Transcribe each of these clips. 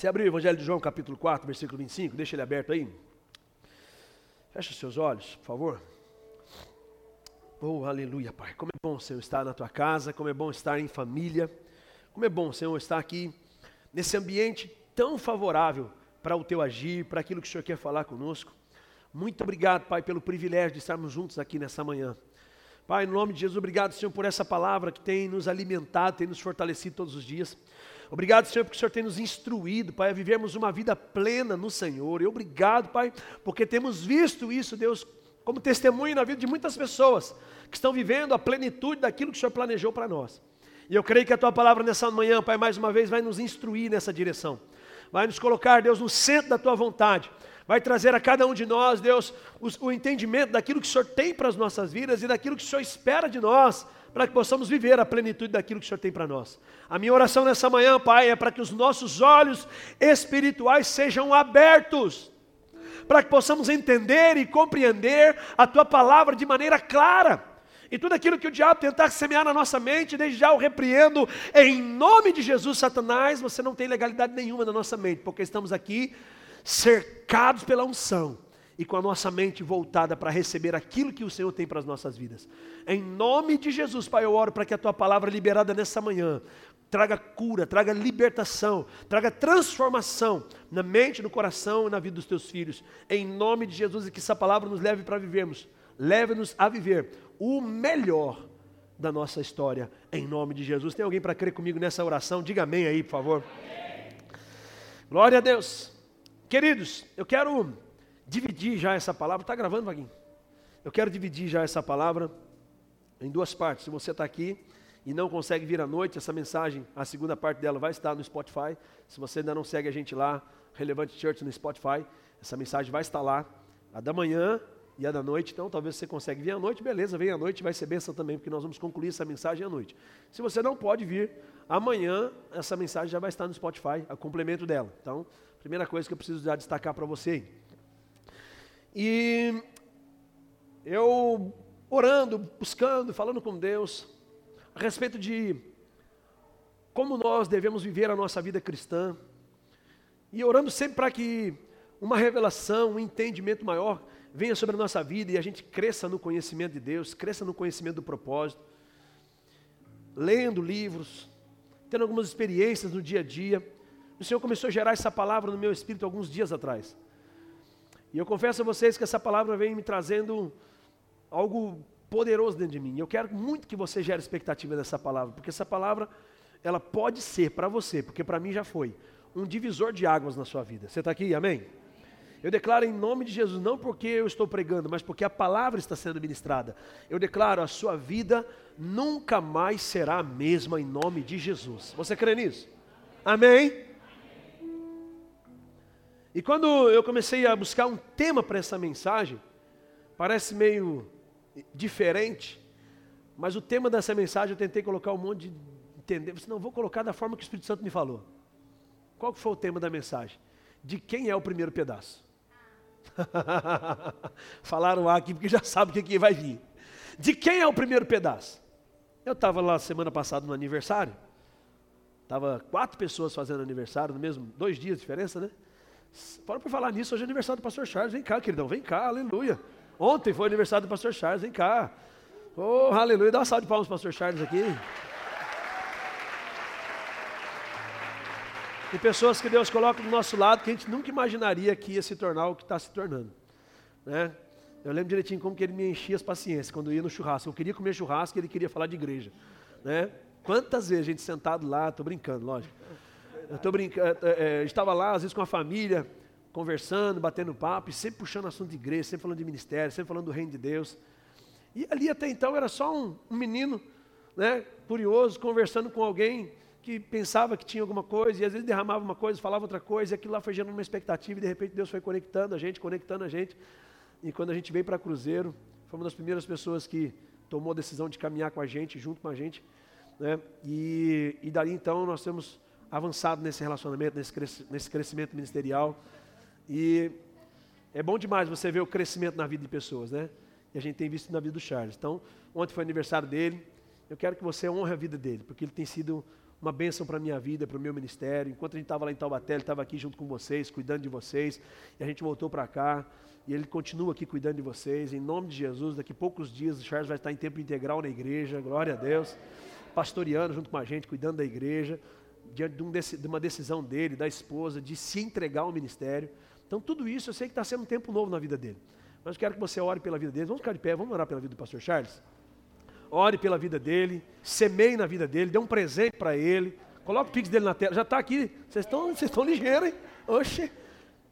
Você abriu o Evangelho de João, capítulo 4, versículo 25, deixa ele aberto aí. Fecha seus olhos, por favor. Oh, aleluia, Pai. Como é bom, Senhor, estar na tua casa, como é bom estar em família. Como é bom, Senhor, estar aqui nesse ambiente tão favorável para o teu agir, para aquilo que o Senhor quer falar conosco. Muito obrigado, Pai, pelo privilégio de estarmos juntos aqui nessa manhã. Pai, no nome de Jesus, obrigado, Senhor, por essa palavra que tem nos alimentado, tem nos fortalecido todos os dias. Obrigado, Senhor, porque o Senhor tem nos instruído, Pai, a vivermos uma vida plena no Senhor. E obrigado, Pai, porque temos visto isso, Deus, como testemunho na vida de muitas pessoas que estão vivendo a plenitude daquilo que o Senhor planejou para nós. E eu creio que a tua palavra nessa manhã, Pai, mais uma vez vai nos instruir nessa direção. Vai nos colocar, Deus, no centro da tua vontade. Vai trazer a cada um de nós, Deus, o, entendimento daquilo que o Senhor tem para as nossas vidas e daquilo que o Senhor espera de nós para que possamos viver a plenitude daquilo que o Senhor tem para nós. A minha oração nessa manhã, Pai, é para que os nossos olhos espirituais sejam abertos, para que possamos entender e compreender a Tua palavra de maneira clara. E tudo aquilo que o diabo tentar semear na nossa mente, desde já o repreendo, em nome de Jesus, Satanás, você não tem legalidade nenhuma na nossa mente, porque estamos aqui cercados pela unção e com a nossa mente voltada para receber aquilo que o Senhor tem para as nossas vidas. Em nome de Jesus, Pai, eu oro para que a tua palavra liberada nessa manhã traga cura, traga libertação, traga transformação na mente, no coração e na vida dos teus filhos. Em nome de Jesus e que essa palavra nos leve para vivermos, leve-nos a viver o melhor da nossa história, em nome de Jesus. Tem alguém para crer comigo nessa oração? Diga amém aí, por favor. Glória a Deus. Queridos, eu quero dividir já essa palavra. Está gravando, Vaguinho? Eu quero dividir já essa palavra em duas partes. Se você está aqui e não consegue vir à noite, essa mensagem, a segunda parte dela vai estar no Spotify. Se você ainda não segue a gente lá, Relevante Church no Spotify, essa mensagem vai estar lá. A da manhã e a da noite, então talvez você consiga vir à noite, beleza, vem à noite, vai ser bênção também, porque nós vamos concluir essa mensagem à noite. Se você não pode vir, amanhã essa mensagem já vai estar no Spotify, a complemento dela. Então, primeira coisa que eu preciso já destacar para você. E eu orando, buscando, falando com Deus a respeito de como nós devemos viver a nossa vida cristã. E orando sempre para que uma revelação, um entendimento maior venha sobre a nossa vida e a gente cresça no conhecimento de Deus, cresça no conhecimento do propósito. Lendo livros, tendo algumas experiências no dia a dia. O Senhor começou a gerar essa palavra no meu espírito alguns dias atrás. E eu confesso a vocês que essa palavra vem me trazendo algo poderoso dentro de mim. Eu quero muito que você gere expectativa dessa palavra, porque essa palavra ela pode ser para você, porque para mim já foi, um divisor de águas na sua vida. Você está aqui? Amém? Eu declaro em nome de Jesus, não porque eu estou pregando, mas porque a palavra está sendo ministrada. Eu declaro a sua vida nunca mais será a mesma em nome de Jesus. Você crê nisso? Amém? E quando eu comecei a buscar um tema para essa mensagem, parece meio diferente, mas o tema dessa mensagem eu tentei colocar um monte de entender. Você não vou colocar da forma que o Espírito Santo me falou. Qual foi o tema da mensagem? De quem é o primeiro pedaço? Falaram lá aqui porque já sabe o que vai vir. De quem é o primeiro pedaço? Eu estava lá semana passada no aniversário. Estava quatro pessoas fazendo aniversário no mesmo, dois dias de diferença, né? Para por falar nisso, hoje é aniversário do pastor Charles. Vem cá, queridão, vem cá, aleluia. Ontem foi aniversário do pastor Charles, vem cá. Oh, aleluia. Dá uma salva de palmas para o pastor Charles aqui. Tem pessoas que Deus coloca do nosso lado que a gente nunca imaginaria que ia se tornar o que está se tornando. Né? Eu lembro direitinho como que ele me enchia as paciências quando eu ia no churrasco. Eu queria comer churrasco e ele queria falar de igreja. Né? Quantas vezes a gente sentado lá, estou brincando, lógico. Eu estou brincando, é, é, é estava lá, às vezes com a família, conversando, batendo papo, e sempre puxando assunto de igreja, sempre falando de ministério, sempre falando do reino de Deus. E ali até então era só um, um menino, né, curioso, conversando com alguém que pensava que tinha alguma coisa, e às vezes derramava uma coisa, falava outra coisa, e aquilo lá foi gerando uma expectativa, e de repente Deus foi conectando a gente, conectando a gente. E quando a gente veio para Cruzeiro, foi uma das primeiras pessoas que tomou a decisão de caminhar com a gente, junto com a gente. Né? E, e dali então nós temos avançado nesse relacionamento, nesse, cres nesse crescimento ministerial. E é bom demais você ver o crescimento na vida de pessoas, né? E a gente tem visto na vida do Charles. Então, ontem foi aniversário dele. Eu quero que você honre a vida dele, porque ele tem sido uma bênção para a minha vida, para o meu ministério. Enquanto a gente estava lá em Taubaté, ele estava aqui junto com vocês, cuidando de vocês. E a gente voltou para cá. E ele continua aqui cuidando de vocês. Em nome de Jesus, daqui a poucos dias o Charles vai estar em tempo integral na igreja. Glória a Deus. Pastoreando junto com a gente, cuidando da igreja. Diante de, um, uma decisão dele, da esposa, de se entregar ao ministério. Então, tudo isso eu sei que está sendo um tempo novo na vida dele. Mas eu quero que você ore pela vida dele. Vamos ficar de pé, vamos orar pela vida do pastor Charles? ore pela vida dele, semeie na vida dele, dê um presente para ele, coloque o pix dele na tela, já está aqui, vocês estão, vocês estão ligeiros, hein? Oxe,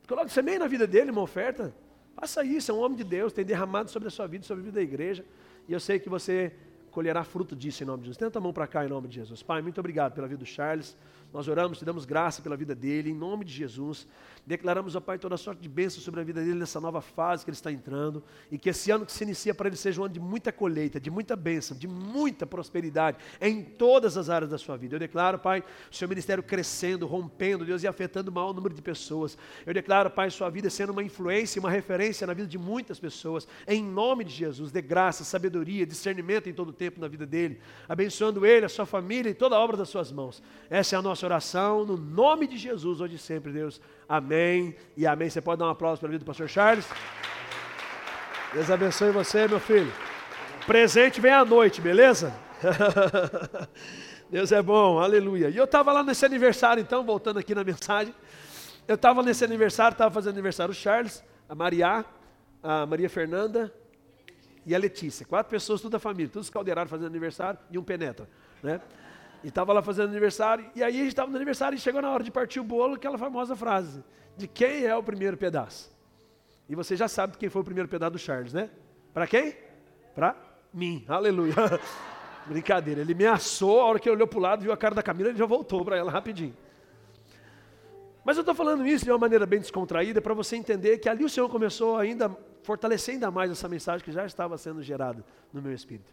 coloque, semeie na vida dele uma oferta, faça isso, é um homem de Deus, tem derramado sobre a sua vida, sobre a vida da igreja, e eu sei que você colherá fruto disso em nome de Jesus. Tenta a mão para cá em nome de Jesus. Pai, muito obrigado pela vida do Charles, nós oramos, te damos graça pela vida dele, em nome de Jesus. Declaramos, ó Pai, toda sorte de bênção sobre a vida dele nessa nova fase que ele está entrando. E que esse ano que se inicia para ele seja um ano de muita colheita, de muita bênção, de muita prosperidade em todas as áreas da sua vida. Eu declaro, Pai, o seu ministério crescendo, rompendo, Deus, e afetando o maior número de pessoas. Eu declaro, Pai, sua vida sendo uma influência, uma referência na vida de muitas pessoas. Em nome de Jesus, dê graça, sabedoria, discernimento em todo o tempo na vida dele. Abençoando ele, a sua família e toda a obra das suas mãos. Essa é a nossa oração, no nome de Jesus, hoje e sempre, Deus. Amém e amém. Você pode dar um aplauso para a vida do pastor Charles? Deus abençoe você, meu filho. Presente vem à noite, beleza? Deus é bom, aleluia. E eu estava lá nesse aniversário, então, voltando aqui na mensagem. Eu estava nesse aniversário, estava fazendo aniversário o Charles, a Maria, a Maria Fernanda e a Letícia. Quatro pessoas, toda a família, todos caldeirados fazendo aniversário e um penetra. Né? E estava lá fazendo aniversário, e aí a gente estava no aniversário e chegou na hora de partir o bolo, aquela famosa frase: de quem é o primeiro pedaço? E você já sabe quem foi o primeiro pedaço do Charles, né? Para quem? Para mim. Aleluia. Brincadeira. Ele me assou, a hora que ele olhou para o lado, viu a cara da Camila, ele já voltou para ela rapidinho. Mas eu estou falando isso de uma maneira bem descontraída para você entender que ali o Senhor começou ainda fortalecer ainda mais essa mensagem que já estava sendo gerada no meu espírito.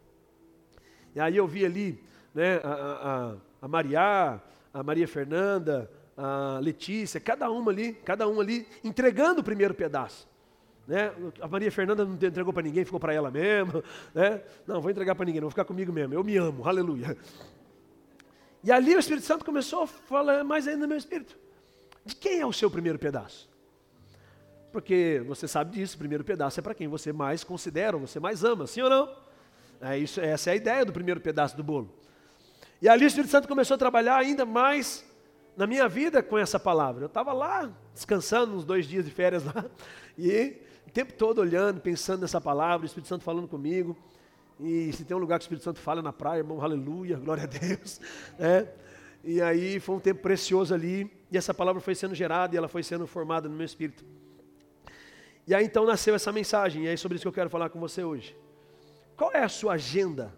E aí eu vi ali né, a, a, a Maria, a Maria Fernanda, a Letícia, cada uma ali, cada uma ali entregando o primeiro pedaço. Né? A Maria Fernanda não entregou para ninguém, ficou para ela mesmo. Né? Não, vou entregar para ninguém, não vou ficar comigo mesmo. Eu me amo, aleluia. E ali o Espírito Santo começou a falar mais ainda no meu espírito. De quem é o seu primeiro pedaço? Porque você sabe disso, o primeiro pedaço é para quem você mais considera, você mais ama, sim ou não? É isso, essa é a ideia do primeiro pedaço do bolo. E ali o Espírito Santo começou a trabalhar ainda mais na minha vida com essa palavra. Eu estava lá, descansando uns dois dias de férias lá, e o tempo todo olhando, pensando nessa palavra, o Espírito Santo falando comigo. E se tem um lugar que o Espírito Santo fala na praia, irmão, aleluia, glória a Deus. É. E aí foi um tempo precioso ali, e essa palavra foi sendo gerada e ela foi sendo formada no meu espírito. E aí então nasceu essa mensagem, e é sobre isso que eu quero falar com você hoje. Qual é a sua agenda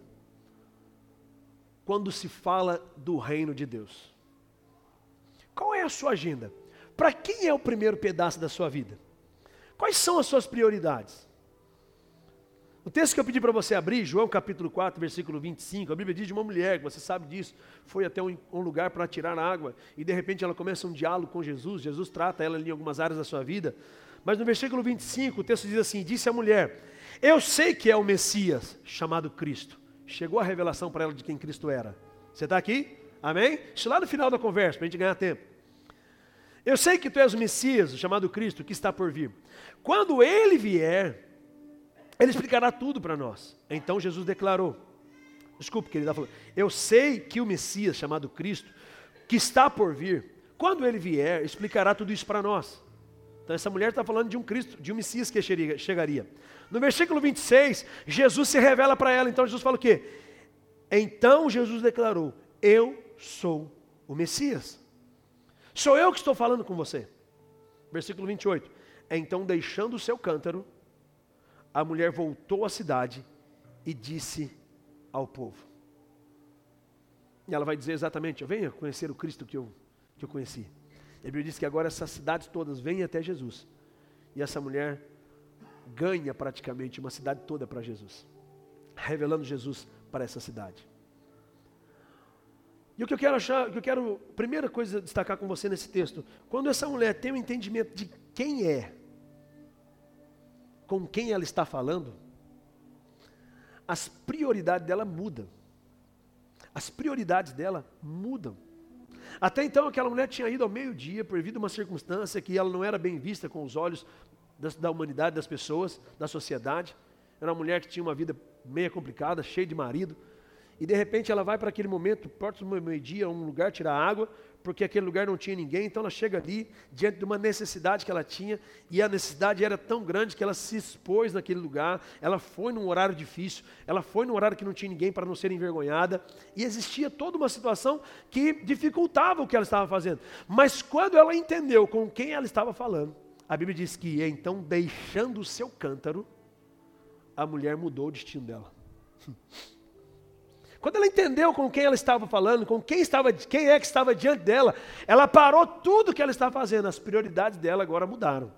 quando se fala do reino de Deus? Qual é a sua agenda? Para quem é o primeiro pedaço da sua vida? Quais são as suas prioridades? O texto que eu pedi para você abrir, João capítulo 4, versículo 25, a Bíblia diz de uma mulher, você sabe disso, foi até um, um lugar para tirar água, e de repente ela começa um diálogo com Jesus, Jesus trata ela ali em algumas áreas da sua vida, mas no versículo 25 o texto diz assim: Disse a mulher, Eu sei que é o Messias, chamado Cristo. Chegou a revelação para ela de quem Cristo era. Você está aqui? Amém? Isso lá no final da conversa, para a gente ganhar tempo. Eu sei que tu és o Messias, chamado Cristo, que está por vir. Quando ele vier, ele explicará tudo para nós. Então Jesus declarou: Desculpe, querida, falou, eu sei que o Messias, chamado Cristo, que está por vir, quando ele vier, explicará tudo isso para nós. Então essa mulher está falando de um Cristo, de um Messias que chegaria. No versículo 26, Jesus se revela para ela. Então Jesus fala o quê? Então Jesus declarou: Eu sou o Messias. Sou eu que estou falando com você. Versículo 28. Então, deixando o seu cântaro, a mulher voltou à cidade e disse ao povo. E ela vai dizer exatamente: Venha conhecer o Cristo que eu, que eu conheci. E a Bíblia diz que agora essas cidades todas vêm até Jesus. E essa mulher ganha praticamente uma cidade toda para Jesus, revelando Jesus para essa cidade. E o que eu quero achar, o que eu quero, primeira coisa destacar com você nesse texto, quando essa mulher tem o um entendimento de quem é, com quem ela está falando, as prioridades dela mudam. As prioridades dela mudam. Até então, aquela mulher tinha ido ao meio-dia, por a uma circunstância que ela não era bem vista com os olhos da, da humanidade, das pessoas, da sociedade. Era uma mulher que tinha uma vida meia complicada, cheia de marido. E de repente ela vai para aquele momento, do meio-dia, um lugar tirar água, porque aquele lugar não tinha ninguém, então ela chega ali diante de uma necessidade que ela tinha, e a necessidade era tão grande que ela se expôs naquele lugar, ela foi num horário difícil, ela foi num horário que não tinha ninguém para não ser envergonhada, e existia toda uma situação que dificultava o que ela estava fazendo. Mas quando ela entendeu com quem ela estava falando, a Bíblia diz que então, deixando o seu cântaro, a mulher mudou o destino dela. Quando ela entendeu com quem ela estava falando, com quem, estava, quem é que estava diante dela, ela parou tudo que ela estava fazendo, as prioridades dela agora mudaram.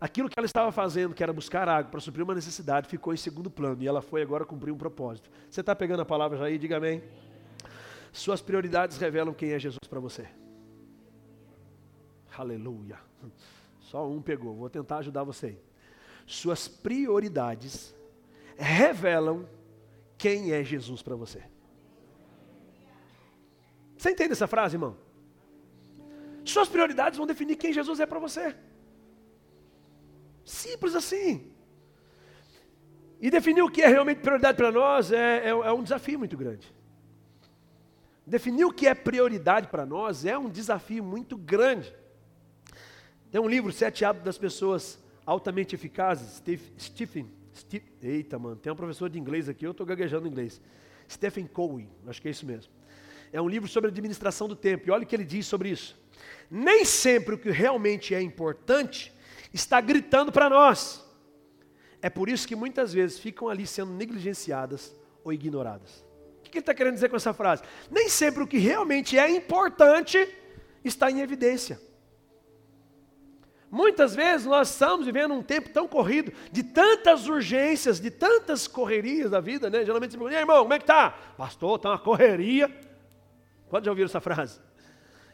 Aquilo que ela estava fazendo, que era buscar água para suprir uma necessidade, ficou em segundo plano e ela foi agora cumprir um propósito. Você está pegando a palavra já aí? Diga amém. Suas prioridades revelam quem é Jesus para você. Aleluia. Só um pegou, vou tentar ajudar você. Suas prioridades revelam quem é Jesus para você. Você entende essa frase, irmão? Suas prioridades vão definir quem Jesus é para você. Simples assim. E definir o que é realmente prioridade para nós é, é, é um desafio muito grande. Definir o que é prioridade para nós é um desafio muito grande. Tem um livro, Sete Hábitos das Pessoas Altamente Eficazes, Stephen Steve, eita, mano, tem um professor de inglês aqui, eu estou gaguejando inglês. Stephen Covey, acho que é isso mesmo. É um livro sobre administração do tempo. E olha o que ele diz sobre isso. Nem sempre o que realmente é importante está gritando para nós. É por isso que muitas vezes ficam ali sendo negligenciadas ou ignoradas. O que ele está querendo dizer com essa frase? Nem sempre o que realmente é importante está em evidência. Muitas vezes nós estamos vivendo um tempo tão corrido, de tantas urgências, de tantas correrias da vida, né? Geralmente você pergunta, irmão, como é que tá? Pastor, tá uma correria. Pode já ouvir essa frase?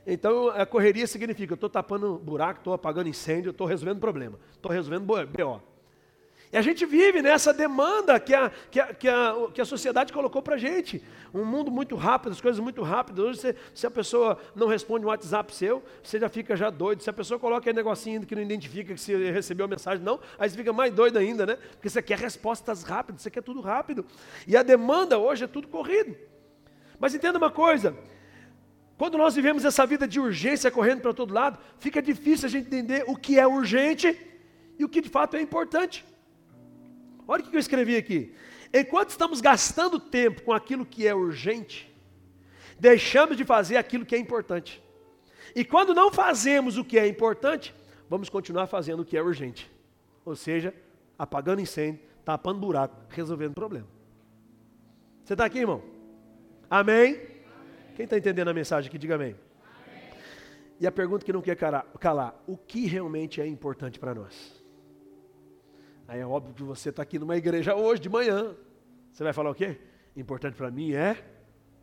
Então, a correria significa, eu estou tapando buraco, estou apagando incêndio, estou resolvendo problema, estou resolvendo BO. E a gente vive nessa demanda que a, que a, que a, que a sociedade colocou para a gente. Um mundo muito rápido, as coisas muito rápidas. Hoje, você, se a pessoa não responde um WhatsApp seu, você já fica já doido. Se a pessoa coloca aí negocinho que não identifica que você recebeu a mensagem, não, aí você fica mais doido ainda, né? Porque você quer respostas rápidas, você quer tudo rápido. E a demanda hoje é tudo corrido. Mas entenda uma coisa, quando nós vivemos essa vida de urgência correndo para todo lado, fica difícil a gente entender o que é urgente e o que de fato é importante. Olha o que eu escrevi aqui. Enquanto estamos gastando tempo com aquilo que é urgente, deixamos de fazer aquilo que é importante. E quando não fazemos o que é importante, vamos continuar fazendo o que é urgente. Ou seja, apagando incêndio, tapando buraco, resolvendo problema. Você está aqui, irmão? Amém? amém. Quem está entendendo a mensagem aqui, diga amém. amém. E a pergunta que não quer calar: o que realmente é importante para nós? Aí é óbvio que você está aqui numa igreja hoje, de manhã. Você vai falar o quê? Importante para mim é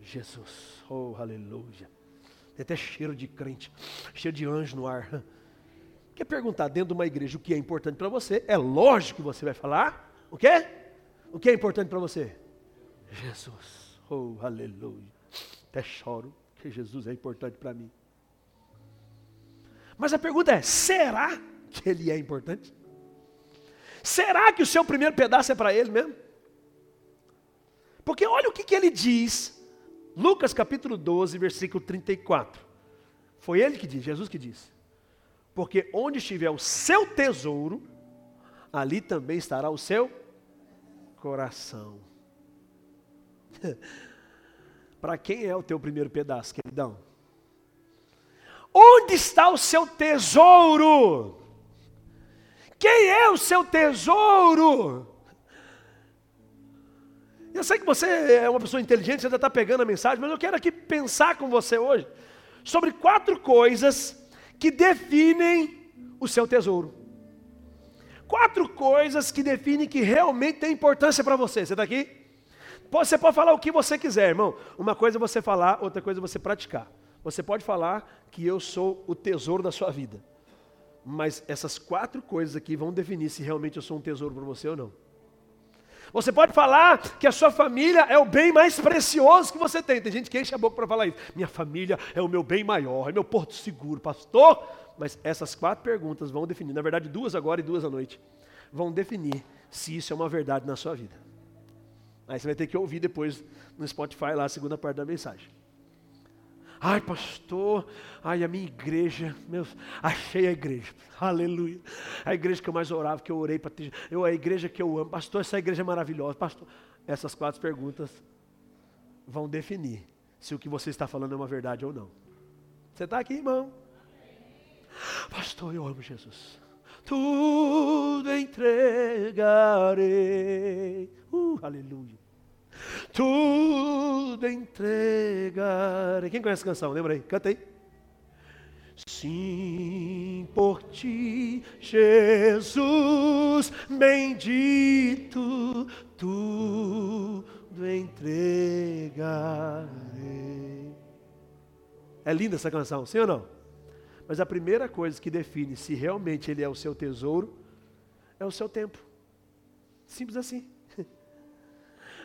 Jesus. Oh, aleluia. Tem até cheiro de crente, cheiro de anjo no ar. Quer perguntar dentro de uma igreja o que é importante para você? É lógico que você vai falar. O quê? O que é importante para você? Jesus. Oh, aleluia. Até choro que Jesus é importante para mim. Mas a pergunta é: será que ele é importante? Será que o seu primeiro pedaço é para ele mesmo? Porque olha o que, que ele diz, Lucas capítulo 12, versículo 34. Foi ele que diz, Jesus que disse. Porque onde estiver o seu tesouro, ali também estará o seu coração. para quem é o teu primeiro pedaço, queridão? Onde está o seu tesouro? Quem é o seu tesouro? Eu sei que você é uma pessoa inteligente, você já está pegando a mensagem, mas eu quero aqui pensar com você hoje sobre quatro coisas que definem o seu tesouro. Quatro coisas que definem que realmente tem importância para você. Você está aqui? Você pode falar o que você quiser, irmão. Uma coisa é você falar, outra coisa é você praticar. Você pode falar que eu sou o tesouro da sua vida. Mas essas quatro coisas aqui vão definir se realmente eu sou um tesouro para você ou não. Você pode falar que a sua família é o bem mais precioso que você tem. Tem gente que enche a boca para falar isso. Minha família é o meu bem maior, é meu porto seguro, pastor. Mas essas quatro perguntas vão definir, na verdade, duas agora e duas à noite, vão definir se isso é uma verdade na sua vida. Aí você vai ter que ouvir depois no Spotify lá a segunda parte da mensagem. Ai, pastor, ai, a minha igreja, meu, achei a igreja, aleluia. A igreja que eu mais orava, que eu orei para ter, eu, a igreja que eu amo, pastor, essa igreja é maravilhosa, pastor. Essas quatro perguntas vão definir se o que você está falando é uma verdade ou não. Você está aqui, irmão? Pastor, eu amo Jesus. Tudo entregarei. Uh, aleluia tudo entregarei. Quem conhece a canção? Lembra aí? Canta aí. Sim, por ti, Jesus bendito, tudo entregarei. É linda essa canção, sim ou não? Mas a primeira coisa que define se realmente ele é o seu tesouro é o seu tempo. Simples assim.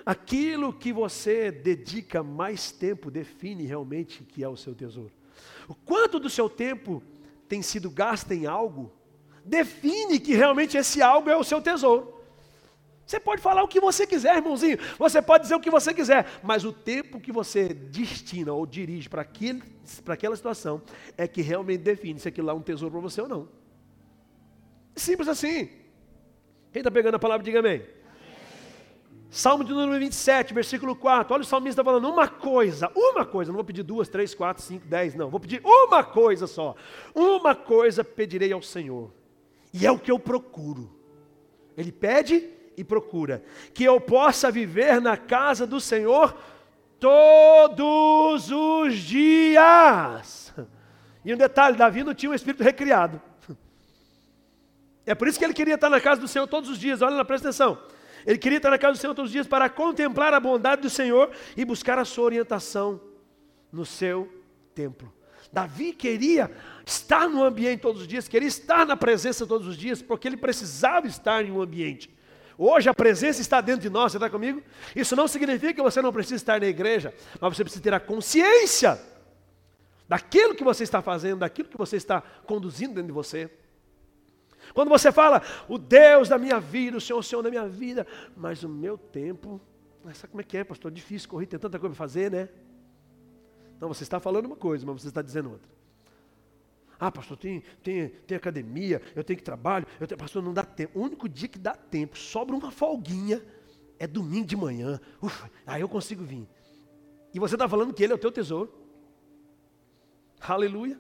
Aquilo que você dedica mais tempo define realmente que é o seu tesouro. O quanto do seu tempo tem sido gasto em algo, define que realmente esse algo é o seu tesouro. Você pode falar o que você quiser, irmãozinho. Você pode dizer o que você quiser, mas o tempo que você destina ou dirige para aquela situação é que realmente define se aquilo lá é um tesouro para você ou não. Simples assim. Quem está pegando a palavra, diga amém. Salmo de número 27, versículo 4. Olha o salmista falando uma coisa, uma coisa. Não vou pedir duas, três, quatro, cinco, dez, não. Vou pedir uma coisa só. Uma coisa pedirei ao Senhor. E é o que eu procuro. Ele pede e procura. Que eu possa viver na casa do Senhor todos os dias. E um detalhe: Davi não tinha um espírito recriado. É por isso que ele queria estar na casa do Senhor todos os dias. Olha lá, presta atenção. Ele queria estar na casa do Senhor todos os dias para contemplar a bondade do Senhor e buscar a sua orientação no seu templo. Davi queria estar no ambiente todos os dias, queria estar na presença todos os dias, porque ele precisava estar em um ambiente. Hoje a presença está dentro de nós, você está comigo? Isso não significa que você não precisa estar na igreja, mas você precisa ter a consciência daquilo que você está fazendo, daquilo que você está conduzindo dentro de você. Quando você fala, o Deus da minha vida, o Senhor, o Senhor da minha vida, mas o meu tempo, sabe como é que é, pastor? Difícil correr, tem tanta coisa para fazer, né? Não, você está falando uma coisa, mas você está dizendo outra. Ah, pastor, tem, tem, tem academia, eu tenho que trabalho, eu tenho, pastor, não dá tempo. O único dia que dá tempo, sobra uma folguinha, é domingo de manhã. Ufa, aí eu consigo vir. E você está falando que ele é o teu tesouro. Aleluia.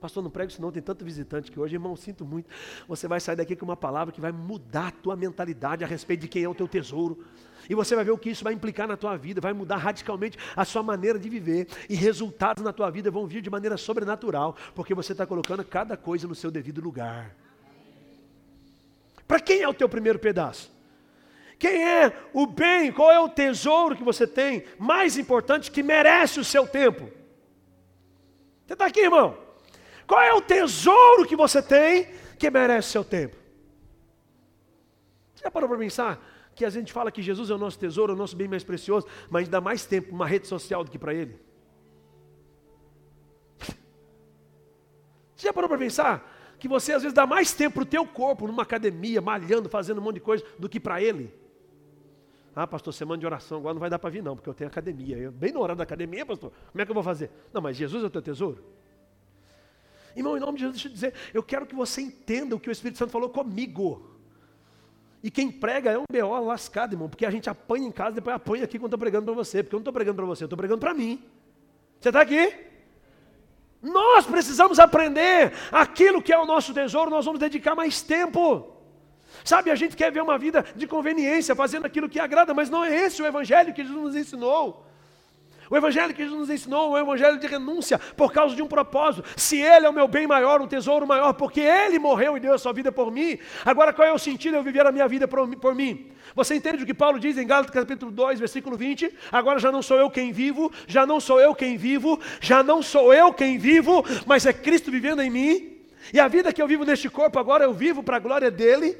Pastor, não prego isso não, tem tanto visitante que hoje, irmão, sinto muito. Você vai sair daqui com uma palavra que vai mudar a tua mentalidade a respeito de quem é o teu tesouro. E você vai ver o que isso vai implicar na tua vida, vai mudar radicalmente a sua maneira de viver. E resultados na tua vida vão vir de maneira sobrenatural, porque você está colocando cada coisa no seu devido lugar. Para quem é o teu primeiro pedaço? Quem é o bem, qual é o tesouro que você tem mais importante que merece o seu tempo? Você está aqui, irmão? Qual é o tesouro que você tem que merece seu tempo? Você já parou para pensar que a gente fala que Jesus é o nosso tesouro, o nosso bem mais precioso, mas dá mais tempo uma rede social do que para Ele? Você já parou para pensar que você às vezes dá mais tempo para o teu corpo, numa academia, malhando, fazendo um monte de coisa, do que para Ele? Ah, pastor, semana de oração, agora não vai dar para vir não, porque eu tenho academia. Eu, bem na hora da academia, pastor, como é que eu vou fazer? Não, mas Jesus é o teu tesouro? Irmão, em nome de Jesus, deixa eu dizer, eu quero que você entenda o que o Espírito Santo falou comigo. E quem prega é um B.O. lascado, irmão, porque a gente apanha em casa, depois apanha aqui quando estou pregando para você, porque eu não estou pregando para você, eu estou pregando para mim. Você está aqui? Nós precisamos aprender aquilo que é o nosso tesouro, nós vamos dedicar mais tempo. Sabe, a gente quer ver uma vida de conveniência, fazendo aquilo que agrada, mas não é esse o evangelho que Jesus nos ensinou. O evangelho que Jesus nos ensinou é um evangelho de renúncia por causa de um propósito. Se Ele é o meu bem maior, um tesouro maior, porque Ele morreu e deu a sua vida por mim, agora qual é o sentido de eu viver a minha vida por, por mim? Você entende o que Paulo diz em Gálatas capítulo 2, versículo 20? Agora já não sou eu quem vivo, já não sou eu quem vivo, já não sou eu quem vivo, mas é Cristo vivendo em mim. E a vida que eu vivo neste corpo agora eu vivo para a glória dele.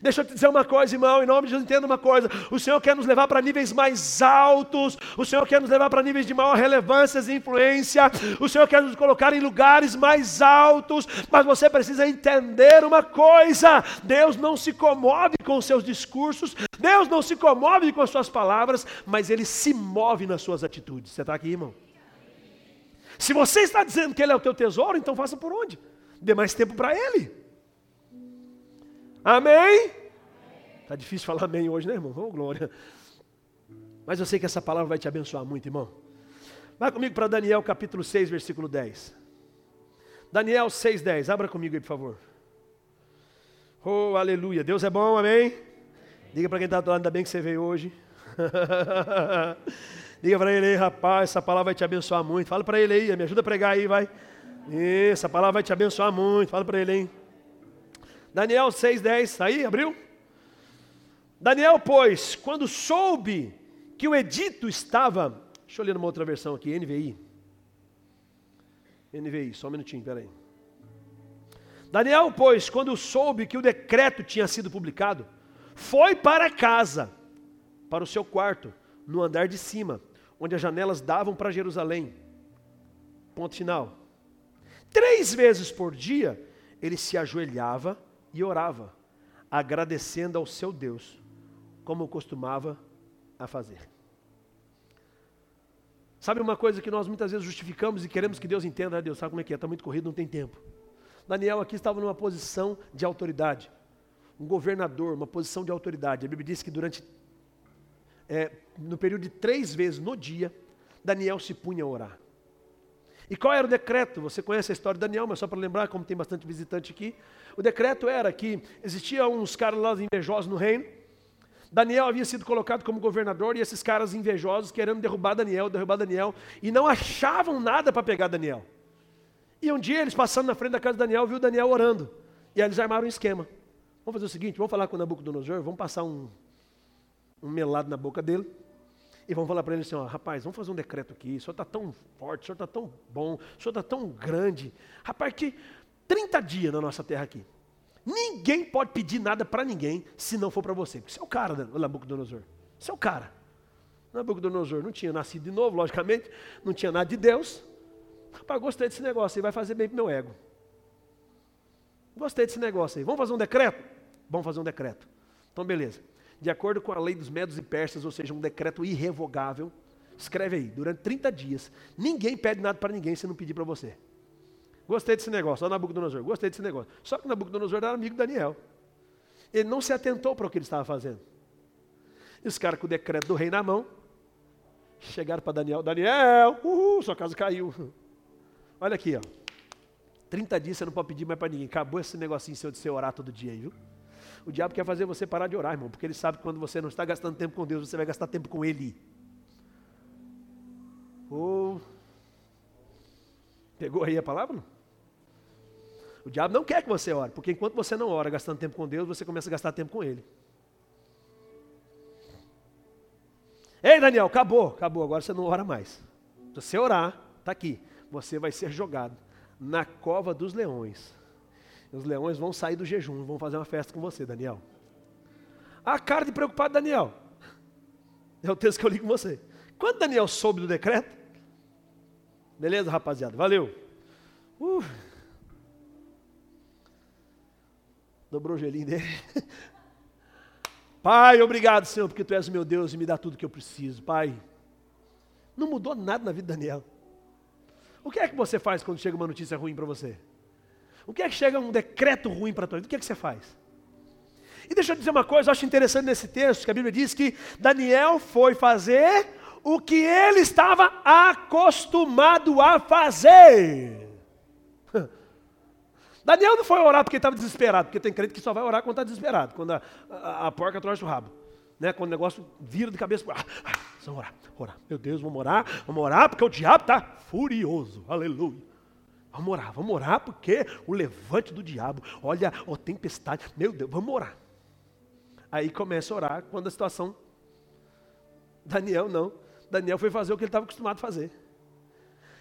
Deixa eu te dizer uma coisa, irmão, em nome de Jesus, entenda uma coisa. O Senhor quer nos levar para níveis mais altos, o Senhor quer nos levar para níveis de maior relevância e influência, o Senhor quer nos colocar em lugares mais altos, mas você precisa entender uma coisa: Deus não se comove com os seus discursos, Deus não se comove com as suas palavras, mas Ele se move nas suas atitudes. Você está aqui, irmão? Se você está dizendo que Ele é o teu tesouro, então faça por onde? Dê mais tempo para Ele. Amém? Está difícil falar amém hoje, né, irmão? Oh, glória. Mas eu sei que essa palavra vai te abençoar muito, irmão. Vai comigo para Daniel capítulo 6, versículo 10. Daniel 6, 10. Abra comigo aí, por favor. Oh, aleluia. Deus é bom, amém? Diga para quem está do lado, ainda bem que você veio hoje. Diga para ele aí, rapaz, essa palavra vai te abençoar muito. Fala para ele aí, me ajuda a pregar aí, vai. Essa palavra vai te abençoar muito. Fala para ele, hein? Daniel 6,10, tá aí, abriu? Daniel, pois, quando soube que o edito estava. Deixa eu ler numa outra versão aqui, NVI. NVI, só um minutinho, peraí. Daniel, pois, quando soube que o decreto tinha sido publicado, foi para casa, para o seu quarto, no andar de cima, onde as janelas davam para Jerusalém. Ponto final. Três vezes por dia, ele se ajoelhava e orava, agradecendo ao seu Deus, como costumava a fazer. Sabe uma coisa que nós muitas vezes justificamos e queremos que Deus entenda, ah, Deus sabe como é que é, está muito corrido, não tem tempo. Daniel aqui estava numa posição de autoridade, um governador, uma posição de autoridade. A Bíblia diz que durante é, no período de três vezes no dia, Daniel se punha a orar. E qual era o decreto? Você conhece a história de Daniel, mas só para lembrar, como tem bastante visitante aqui. O decreto era que existia uns caras lá invejosos no reino. Daniel havia sido colocado como governador e esses caras invejosos querendo derrubar Daniel, derrubar Daniel, e não achavam nada para pegar Daniel. E um dia eles passando na frente da casa de Daniel, viu Daniel orando. E aí eles armaram um esquema. Vamos fazer o seguinte, vamos falar com o Nabucodonosor, vamos passar um, um melado na boca dele. E vão falar para ele assim: ó, rapaz, vamos fazer um decreto aqui. O senhor está tão forte, o senhor está tão bom, o senhor está tão grande. Rapaz, que 30 dias na nossa terra aqui. Ninguém pode pedir nada para ninguém se não for para você. Porque você é o cara, Nabucodonosor. Você é o cara. Nabucodonosor não tinha nascido de novo, logicamente, não tinha nada de Deus. Rapaz, gostei desse negócio aí, vai fazer bem para meu ego. Gostei desse negócio aí. Vamos fazer um decreto? Vamos fazer um decreto. Então, beleza de acordo com a lei dos medos e persas, ou seja, um decreto irrevogável, escreve aí, durante 30 dias, ninguém pede nada para ninguém se não pedir para você. Gostei desse negócio, ó Nabucodonosor, gostei desse negócio. Só que Nabucodonosor era amigo de Daniel. Ele não se atentou para o que ele estava fazendo. E os caras com o decreto do rei na mão, chegaram para Daniel, Daniel, uhul, sua casa caiu. Olha aqui, ó. 30 dias você não pode pedir mais para ninguém. Acabou esse negocinho seu de você orar todo dia aí, viu? O diabo quer fazer você parar de orar, irmão, porque ele sabe que quando você não está gastando tempo com Deus, você vai gastar tempo com Ele. Ou. Oh. Pegou aí a palavra? O diabo não quer que você ore, porque enquanto você não ora gastando tempo com Deus, você começa a gastar tempo com Ele. Ei, Daniel, acabou, acabou, agora você não ora mais. Se você orar, está aqui, você vai ser jogado na cova dos leões. Os leões vão sair do jejum, vão fazer uma festa com você, Daniel. A cara de preocupado, Daniel. É o texto que eu li com você. Quando Daniel soube do decreto, beleza, rapaziada, valeu. Uh. Dobrou o gelinho dele. Pai, obrigado, Senhor, porque Tu és o meu Deus e me dá tudo que eu preciso. Pai, não mudou nada na vida de Daniel. O que é que você faz quando chega uma notícia ruim para você? O que é que chega um decreto ruim para a tua vida? O que é que você faz? E deixa eu dizer uma coisa, eu acho interessante nesse texto, que a Bíblia diz que Daniel foi fazer o que ele estava acostumado a fazer. Daniel não foi orar porque estava desesperado, porque tem crente que só vai orar quando está desesperado, quando a, a, a porca torce o rabo. Né, quando o negócio vira de cabeça, ah, ah, vamos orar, orar, meu Deus, vamos orar, vamos orar, porque o diabo está furioso, aleluia. Vamos orar, vamos orar, porque o levante do diabo, olha a tempestade, meu Deus, vamos orar. Aí começa a orar quando a situação. Daniel não. Daniel foi fazer o que ele estava acostumado a fazer.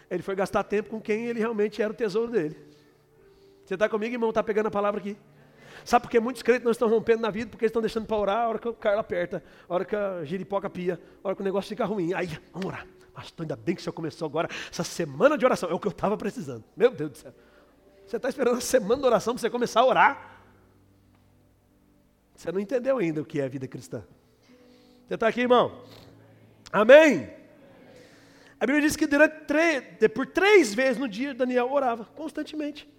Ele foi gastar tempo com quem ele realmente era o tesouro dele. Você está comigo, irmão? Está pegando a palavra aqui? Sabe por que muitos crentes não estão rompendo na vida? Porque eles estão deixando para orar a hora que o Carlos aperta, a hora que a giripoca pia, a hora que o negócio fica ruim. Aí, vamos orar. Pastor, ainda bem que o senhor começou agora essa semana de oração. É o que eu estava precisando. Meu Deus do céu. Você está esperando a semana de oração para você começar a orar? Você não entendeu ainda o que é a vida cristã. Você está aqui, irmão? Amém? A Bíblia diz que durante três, por três vezes no dia Daniel orava, constantemente.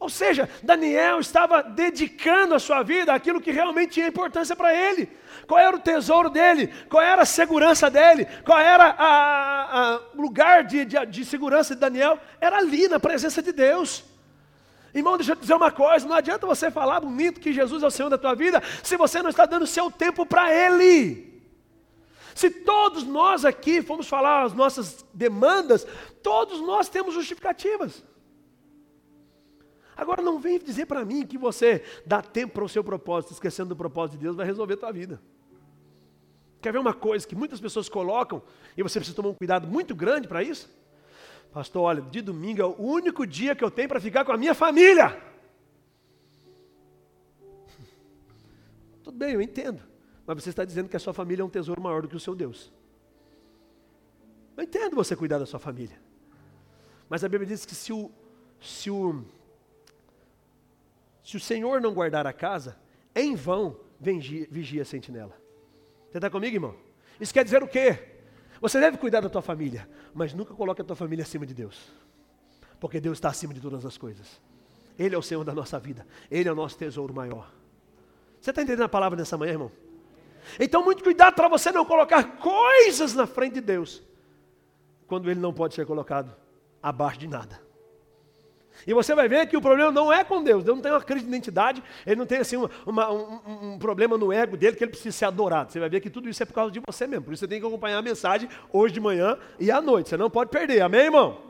Ou seja, Daniel estava dedicando a sua vida àquilo que realmente tinha importância para ele. Qual era o tesouro dele? Qual era a segurança dele? Qual era o lugar de, de, de segurança de Daniel? Era ali, na presença de Deus. Irmão, deixa eu te dizer uma coisa: não adianta você falar bonito que Jesus é o Senhor da tua vida, se você não está dando seu tempo para Ele. Se todos nós aqui fomos falar as nossas demandas, todos nós temos justificativas. Agora não vem dizer para mim que você dá tempo para o seu propósito, esquecendo do propósito de Deus, vai resolver a tua vida. Quer ver uma coisa que muitas pessoas colocam e você precisa tomar um cuidado muito grande para isso? Pastor, olha, de domingo é o único dia que eu tenho para ficar com a minha família. Tudo bem, eu entendo. Mas você está dizendo que a sua família é um tesouro maior do que o seu Deus. Eu entendo você cuidar da sua família. Mas a Bíblia diz que se o, se o se o Senhor não guardar a casa, em vão vigia, a sentinela. Você está comigo, irmão? Isso quer dizer o quê? Você deve cuidar da tua família, mas nunca coloque a tua família acima de Deus. Porque Deus está acima de todas as coisas. Ele é o Senhor da nossa vida. Ele é o nosso tesouro maior. Você está entendendo a palavra nessa manhã, irmão? Então, muito cuidado para você não colocar coisas na frente de Deus, quando Ele não pode ser colocado abaixo de nada. E você vai ver que o problema não é com Deus. Deus não tem uma crise de identidade, ele não tem assim uma, uma, um, um, problema no ego dele que ele precisa ser adorado. Você vai ver que tudo isso é por causa de você mesmo. Por isso você tem que acompanhar a mensagem hoje de manhã e à noite. Você não pode perder, amém, irmão?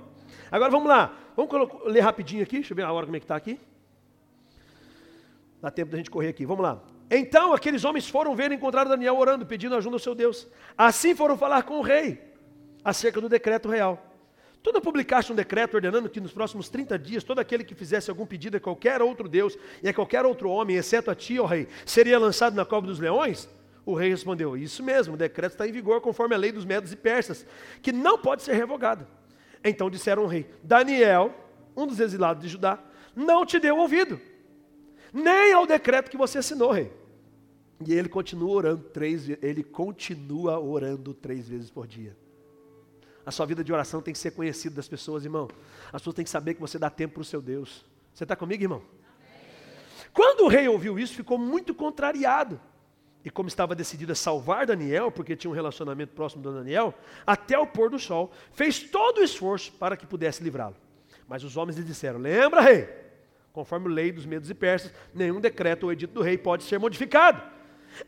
Agora vamos lá. Vamos ler rapidinho aqui. Deixa eu ver a hora como é que está aqui. Dá tempo da gente correr aqui. Vamos lá. Então aqueles homens foram ver e encontraram Daniel orando, pedindo ajuda ao seu Deus. Assim foram falar com o rei acerca do decreto real. Tu não publicaste um decreto ordenando que nos próximos 30 dias todo aquele que fizesse algum pedido a qualquer outro Deus e a qualquer outro homem, exceto a ti, ó rei, seria lançado na cova dos leões? O rei respondeu: Isso mesmo, o decreto está em vigor conforme a lei dos medos e persas, que não pode ser revogado. Então disseram ao rei: Daniel, um dos exilados de Judá, não te deu ouvido, nem ao decreto que você assinou, rei. E ele continua orando três, ele continua orando três vezes por dia. A sua vida de oração tem que ser conhecida das pessoas, irmão. As pessoas têm que saber que você dá tempo para o seu Deus. Você está comigo, irmão? Quando o rei ouviu isso, ficou muito contrariado. E como estava decidido a salvar Daniel, porque tinha um relacionamento próximo do Daniel, até o pôr do sol, fez todo o esforço para que pudesse livrá-lo. Mas os homens lhe disseram: Lembra, rei, conforme a lei dos medos e persas, nenhum decreto ou edito do rei pode ser modificado.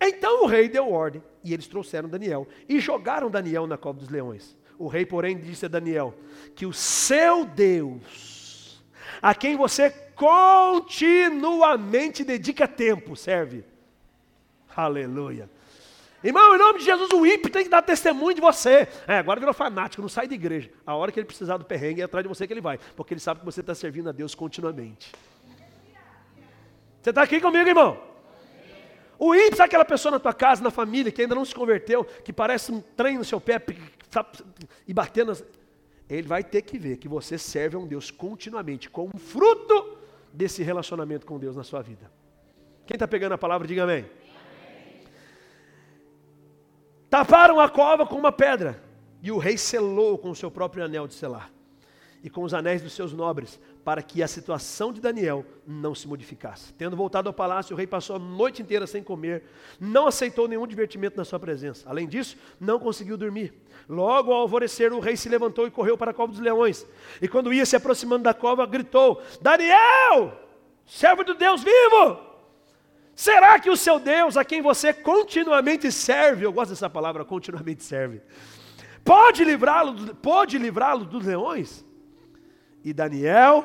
Então o rei deu ordem, e eles trouxeram Daniel e jogaram Daniel na cova dos leões. O rei, porém, disse a Daniel que o seu Deus, a quem você continuamente dedica tempo, serve. Aleluia. Irmão, em nome de Jesus, o ímpio tem que dar testemunho de você. É, agora virou fanático, não sai da igreja. A hora que ele precisar do perrengue é atrás de você que ele vai, porque ele sabe que você está servindo a Deus continuamente. Você está aqui comigo, irmão? O ímpio, sabe aquela pessoa na tua casa, na família, que ainda não se converteu, que parece um trem no seu pé e batendo. Ele vai ter que ver que você serve a um Deus continuamente, como fruto desse relacionamento com Deus na sua vida. Quem está pegando a palavra, diga amém. amém. Taparam a cova com uma pedra, e o rei selou com o seu próprio anel de selar e com os anéis dos seus nobres, para que a situação de Daniel não se modificasse. Tendo voltado ao palácio, o rei passou a noite inteira sem comer, não aceitou nenhum divertimento na sua presença. Além disso, não conseguiu dormir. Logo ao alvorecer, o rei se levantou e correu para a cova dos leões. E quando ia se aproximando da cova, gritou: Daniel, servo do Deus vivo! Será que o seu Deus, a quem você continuamente serve, eu gosto dessa palavra, continuamente serve, pode livrá-lo pode livrá-lo dos leões? E Daniel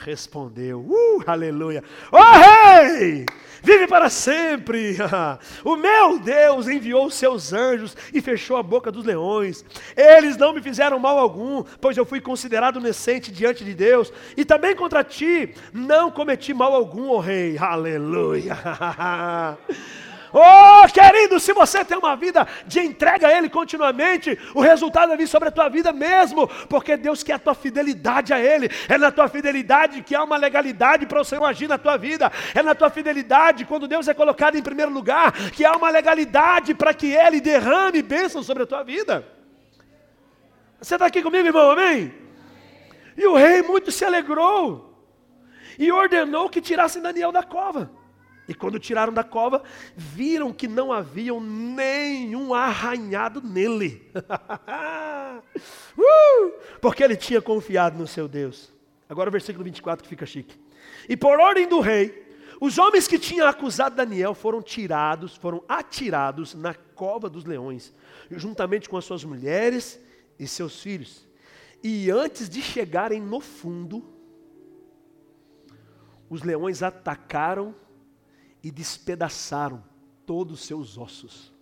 respondeu: Uh, aleluia! Oh, rei! Vive para sempre! o meu Deus enviou seus anjos e fechou a boca dos leões. Eles não me fizeram mal algum, pois eu fui considerado inocente diante de Deus. E também contra ti não cometi mal algum, oh, rei. Aleluia! Oh, querido, se você tem uma vida de entrega a Ele continuamente, o resultado vai vir sobre a tua vida mesmo, porque Deus quer a tua fidelidade a Ele. É na tua fidelidade que há uma legalidade para o Senhor agir na tua vida. É na tua fidelidade, quando Deus é colocado em primeiro lugar, que há uma legalidade para que Ele derrame bênçãos sobre a tua vida. Você está aqui comigo, irmão? Amém? E o rei muito se alegrou e ordenou que tirassem Daniel da cova. E quando tiraram da cova, viram que não havia nenhum arranhado nele. uh, porque ele tinha confiado no seu Deus. Agora o versículo 24 que fica chique. E por ordem do rei, os homens que tinham acusado Daniel foram tirados, foram atirados na cova dos leões, juntamente com as suas mulheres e seus filhos. E antes de chegarem no fundo, os leões atacaram e despedaçaram todos os seus ossos.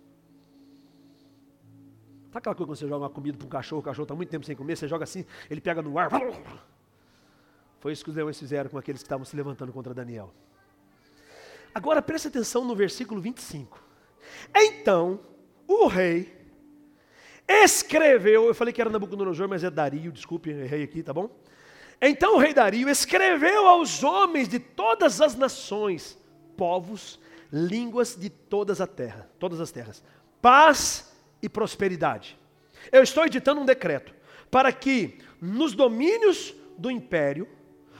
Sabe aquela coisa quando você joga uma comida para um cachorro, o cachorro está muito tempo sem comer, você joga assim, ele pega no ar. Foi isso que os leões fizeram com aqueles que estavam se levantando contra Daniel. Agora preste atenção no versículo 25. Então, o rei escreveu, eu falei que era Nabucodonosor, mas é Dario, desculpe, errei aqui, tá bom? Então o rei Dario escreveu aos homens de todas as nações, povos, línguas de todas a terra, todas as terras. Paz e prosperidade. Eu estou editando um decreto para que nos domínios do império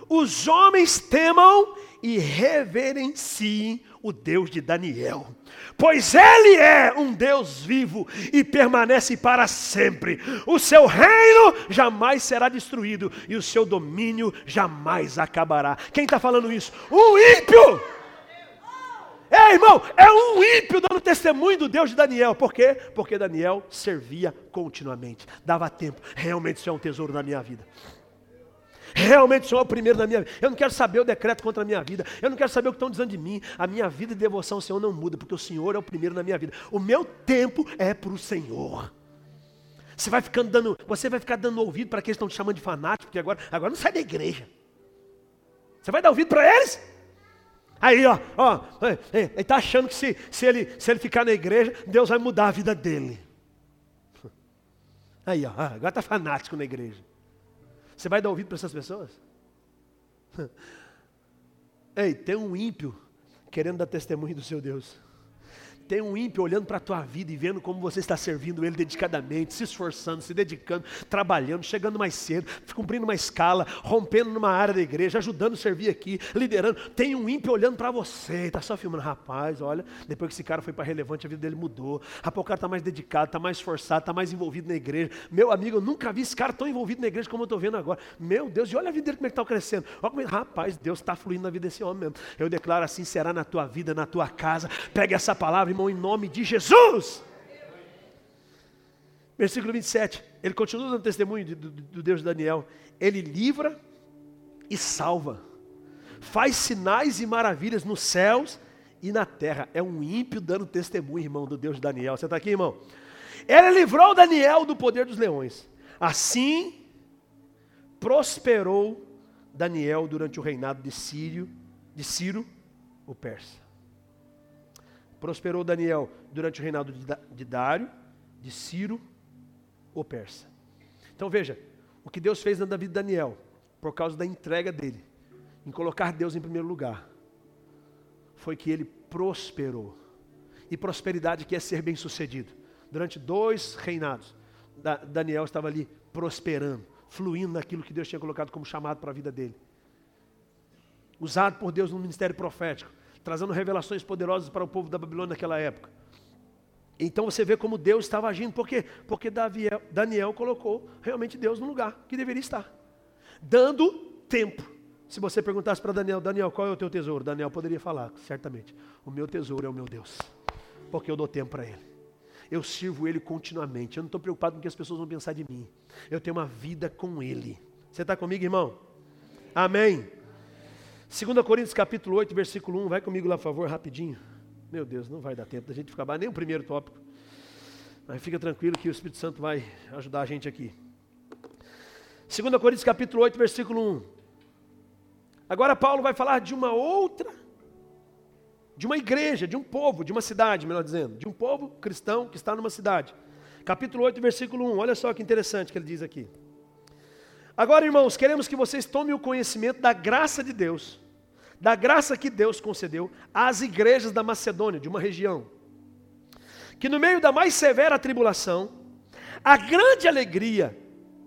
os homens temam e reverenciem o Deus de Daniel, pois ele é um Deus vivo e permanece para sempre. O seu reino jamais será destruído e o seu domínio jamais acabará. Quem está falando isso? Um ímpio! É, irmão, é um ímpio dando testemunho do Deus de Daniel. Por quê? Porque Daniel servia continuamente, dava tempo. Realmente isso é um tesouro na minha vida. Realmente o Senhor é o primeiro na minha vida. Eu não quero saber o decreto contra a minha vida. Eu não quero saber o que estão dizendo de mim. A minha vida de devoção ao Senhor não muda, porque o Senhor é o primeiro na minha vida. O meu tempo é para o Senhor. Você vai ficando dando, você vai ficar dando ouvido para aqueles que estão te chamando de fanático, porque agora, agora não sai da igreja. Você vai dar ouvido para eles? Aí, ó, ó, ele está achando que se, se, ele, se ele ficar na igreja, Deus vai mudar a vida dele. Aí, ó, agora está fanático na igreja. Você vai dar ouvido para essas pessoas? Ei, tem um ímpio querendo dar testemunho do seu Deus. Tem um ímpio olhando para a tua vida e vendo como você está servindo ele dedicadamente, se esforçando, se dedicando, trabalhando, chegando mais cedo, cumprindo uma escala, rompendo numa área da igreja, ajudando a servir aqui, liderando. Tem um ímpio olhando para você, está só filmando. Rapaz, olha, depois que esse cara foi para relevante, a vida dele mudou. Rapaz, o cara está mais dedicado, está mais esforçado, está mais envolvido na igreja. Meu amigo, eu nunca vi esse cara tão envolvido na igreja como eu estou vendo agora. Meu Deus, e olha a vida dele como é está crescendo. Olha como, rapaz, Deus está fluindo na vida desse homem mesmo. Eu declaro assim: será na tua vida, na tua casa. Pegue essa palavra, irmão, em nome de Jesus. Versículo 27, ele continua dando testemunho do, do Deus de Daniel. Ele livra e salva, faz sinais e maravilhas nos céus e na terra. É um ímpio dando testemunho, irmão, do Deus de Daniel. Você está aqui, irmão? Ele livrou Daniel do poder dos leões. Assim prosperou Daniel durante o reinado de Sírio, de Ciro, o persa. Prosperou Daniel durante o reinado de Dário, de Ciro, o persa. Então veja, o que Deus fez na vida de Daniel, por causa da entrega dele, em colocar Deus em primeiro lugar, foi que ele prosperou. E prosperidade quer ser bem sucedido. Durante dois reinados, Daniel estava ali prosperando, fluindo naquilo que Deus tinha colocado como chamado para a vida dele. Usado por Deus no ministério profético trazendo revelações poderosas para o povo da Babilônia naquela época. Então você vê como Deus estava agindo, por quê? Porque Daniel colocou realmente Deus no lugar que deveria estar, dando tempo. Se você perguntasse para Daniel, Daniel, qual é o teu tesouro? Daniel poderia falar, certamente: O meu tesouro é o meu Deus, porque eu dou tempo para Ele. Eu sirvo Ele continuamente. Eu não estou preocupado com o que as pessoas vão pensar de mim. Eu tenho uma vida com Ele. Você está comigo, irmão? Amém. 2 Coríntios capítulo 8, versículo 1, vai comigo lá, por favor, rapidinho. Meu Deus, não vai dar tempo da gente ficar mais nem o primeiro tópico. Mas fica tranquilo que o Espírito Santo vai ajudar a gente aqui. 2 Coríntios capítulo 8, versículo 1. Agora Paulo vai falar de uma outra, de uma igreja, de um povo, de uma cidade, melhor dizendo, de um povo cristão que está numa cidade. Capítulo 8, versículo 1. Olha só que interessante que ele diz aqui. Agora, irmãos, queremos que vocês tomem o conhecimento da graça de Deus, da graça que Deus concedeu às igrejas da Macedônia, de uma região, que no meio da mais severa tribulação, a grande alegria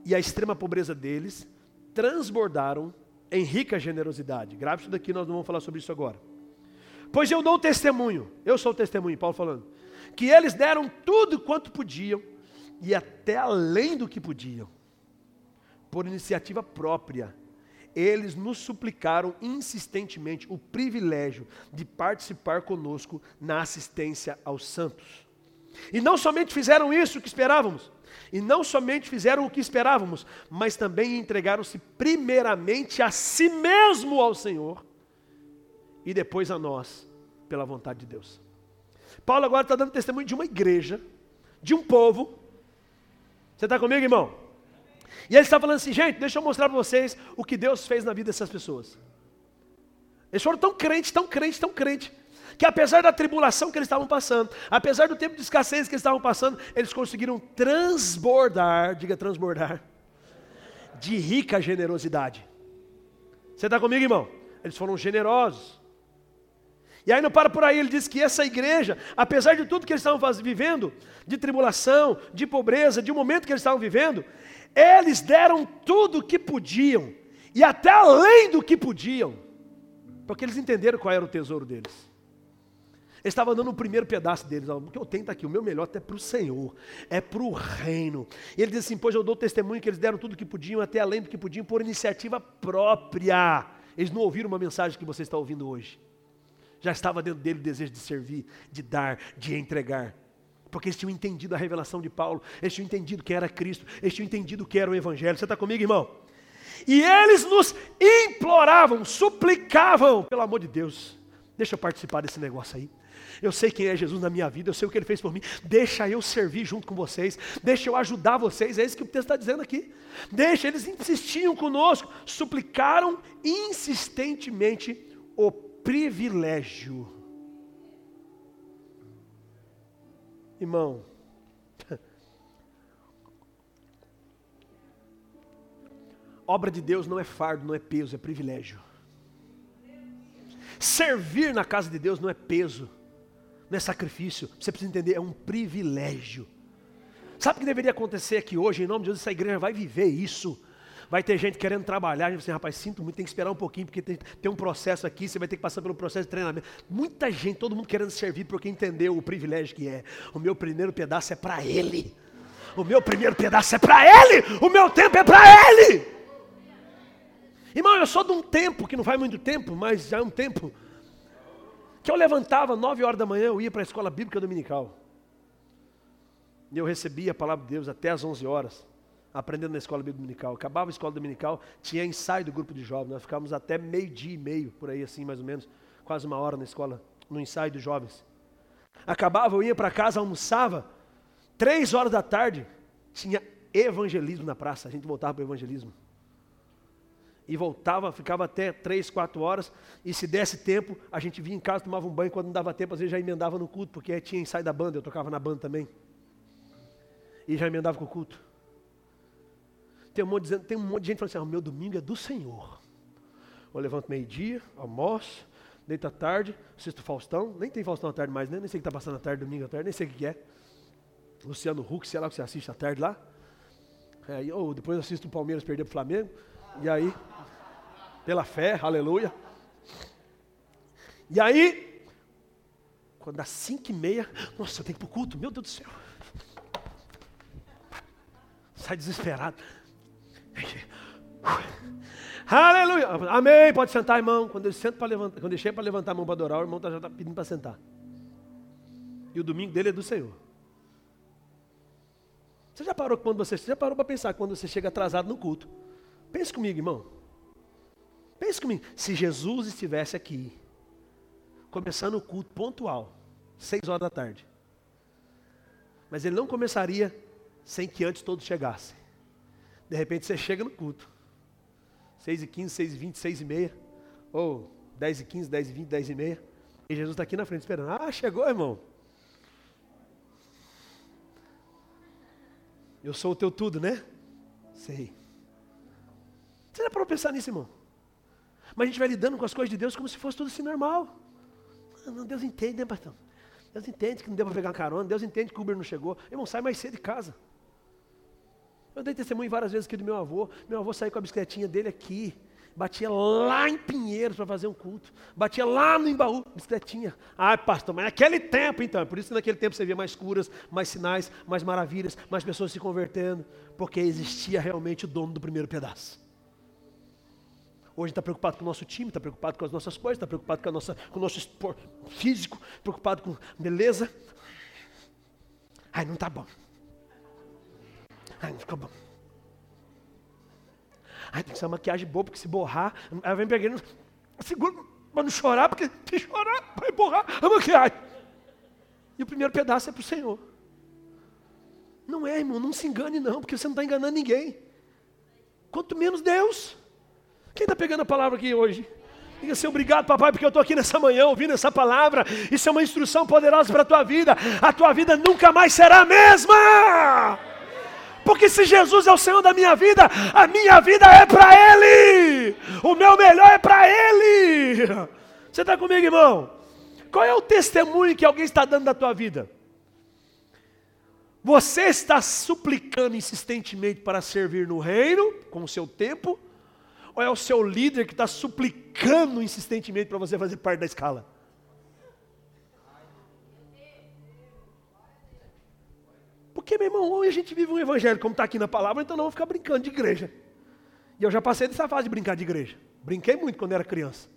e a extrema pobreza deles transbordaram em rica generosidade. Grave isso daqui, nós não vamos falar sobre isso agora. Pois eu dou testemunho, eu sou o testemunho, Paulo falando, que eles deram tudo quanto podiam e até além do que podiam por iniciativa própria, eles nos suplicaram insistentemente o privilégio de participar conosco na assistência aos santos. E não somente fizeram isso que esperávamos, e não somente fizeram o que esperávamos, mas também entregaram-se primeiramente a si mesmo ao Senhor e depois a nós, pela vontade de Deus. Paulo agora está dando testemunho de uma igreja, de um povo. Você está comigo, irmão? E ele está falando assim, gente, deixa eu mostrar para vocês o que Deus fez na vida dessas pessoas. Eles foram tão crentes, tão crentes, tão crentes, que apesar da tribulação que eles estavam passando, apesar do tempo de escassez que eles estavam passando, eles conseguiram transbordar, diga transbordar, de rica generosidade. Você está comigo, irmão? Eles foram generosos. E aí não para por aí, ele diz que essa igreja, apesar de tudo que eles estavam vivendo, de tribulação, de pobreza, de um momento que eles estavam vivendo, eles deram tudo o que podiam, e até além do que podiam, porque eles entenderam qual era o tesouro deles. Eles estavam dando o primeiro pedaço deles, o que eu tenho está aqui, o meu melhor até para o Senhor, é para o reino. E ele diz assim: Pois eu dou testemunho que eles deram tudo o que podiam, até além do que podiam, por iniciativa própria. Eles não ouviram uma mensagem que você está ouvindo hoje. Já estava dentro dele o desejo de servir, de dar, de entregar. Porque eles tinham entendido a revelação de Paulo, eles tinham entendido quem era Cristo, eles tinham entendido que era o Evangelho. Você está comigo, irmão? E eles nos imploravam, suplicavam, pelo amor de Deus, deixa eu participar desse negócio aí. Eu sei quem é Jesus na minha vida, eu sei o que ele fez por mim. Deixa eu servir junto com vocês, deixa eu ajudar vocês. É isso que o texto está dizendo aqui. Deixa, eles insistiam conosco, suplicaram insistentemente o privilégio Irmão, obra de Deus não é fardo, não é peso, é privilégio. Servir na casa de Deus não é peso, não é sacrifício. Você precisa entender, é um privilégio. Sabe o que deveria acontecer aqui hoje, em nome de Deus, essa igreja vai viver isso. Vai ter gente querendo trabalhar, a gente assim, rapaz, sinto muito, tem que esperar um pouquinho, porque tem, tem um processo aqui, você vai ter que passar pelo processo de treinamento. Muita gente, todo mundo querendo servir, porque entendeu o privilégio que é. O meu primeiro pedaço é para Ele. O meu primeiro pedaço é para Ele. O meu tempo é para Ele. Irmão, eu sou de um tempo, que não faz muito tempo, mas já é um tempo, que eu levantava nove horas da manhã, eu ia para a escola bíblica dominical. E eu recebia a palavra de Deus até as onze horas aprendendo na escola dominical. Acabava a escola dominical, tinha ensaio do grupo de jovens. Nós ficávamos até meio-dia e meio, por aí assim, mais ou menos, quase uma hora na escola, no ensaio dos jovens. Acabava, eu ia para casa, almoçava, três horas da tarde, tinha evangelismo na praça. A gente voltava para o evangelismo. E voltava, ficava até três, quatro horas, e se desse tempo, a gente vinha em casa, tomava um banho, quando não dava tempo, às vezes já emendava no culto, porque tinha ensaio da banda, eu tocava na banda também. E já emendava com o culto. Tem um monte, dizendo, tem um monte de gente falando assim: ah, meu domingo é do Senhor. Eu levanto meio-dia, almoço, deito à tarde, assisto Faustão. Nem tem Faustão à tarde mais, né? Nem sei o que está passando à tarde, domingo à tarde, nem sei o que é. Luciano Huck, sei lá o que você assiste à tarde lá. Aí, ou depois assisto o Palmeiras perder para o Flamengo. E aí, pela fé, aleluia. E aí, quando dá cinco e meia, nossa, eu tenho que ir para o culto, meu Deus do céu. Sai desesperado. Aleluia. Amém. Pode sentar, irmão. Quando eu sento para levantar, quando chego para levantar a mão para adorar, o irmão tá, já está pedindo para sentar. E o domingo dele é do Senhor. Você já parou quando você, você já parou para pensar quando você chega atrasado no culto? Pense comigo, irmão. Pense comigo, se Jesus estivesse aqui, começando o culto pontual, seis horas da tarde, mas ele não começaria sem que antes todos chegassem. De repente você chega no culto, seis e quinze, seis e vinte, seis e meia, ou dez e quinze, dez e vinte, dez e meia, e Jesus está aqui na frente esperando. Ah, chegou, irmão. Eu sou o teu tudo, né? Sei. Você já parou pensar nisso, irmão? Mas a gente vai lidando com as coisas de Deus como se fosse tudo assim normal. Não, Deus entende, né, pastor? Deus entende que não deu para pegar uma carona, Deus entende que o Uber não chegou. Irmão, sai mais cedo de casa. Eu dei testemunho várias vezes aqui do meu avô. Meu avô saiu com a bicicletinha dele aqui. Batia lá em Pinheiros para fazer um culto. Batia lá no Embaú, bicicletinha. Ai, pastor, mas naquele tempo então. Por isso que naquele tempo você via mais curas, mais sinais, mais maravilhas, mais pessoas se convertendo. Porque existia realmente o dono do primeiro pedaço. Hoje está preocupado com o nosso time, está preocupado com as nossas coisas, está preocupado com, a nossa, com o nosso físico, preocupado com beleza. Ai, não está bom. Ai, não ficou bom. Ai, tem que ser uma maquiagem boa, porque se borrar, aí vem pegando, segura para não chorar, porque se chorar, vai borrar a maquiagem. E o primeiro pedaço é para o Senhor. Não é, irmão, não se engane não, porque você não está enganando ninguém. Quanto menos Deus. Quem está pegando a palavra aqui hoje? Diga assim, obrigado papai, porque eu estou aqui nessa manhã ouvindo essa palavra. Isso é uma instrução poderosa para a tua vida. A tua vida nunca mais será a mesma. Porque se Jesus é o Senhor da minha vida, a minha vida é para Ele. O meu melhor é para Ele. Você está comigo, irmão? Qual é o testemunho que alguém está dando da tua vida? Você está suplicando insistentemente para servir no reino, com o seu tempo, ou é o seu líder que está suplicando insistentemente para você fazer parte da escala? Porque, meu irmão, hoje a gente vive um evangelho como está aqui na palavra, então não vou ficar brincando de igreja. E eu já passei dessa fase de brincar de igreja. Brinquei muito quando era criança.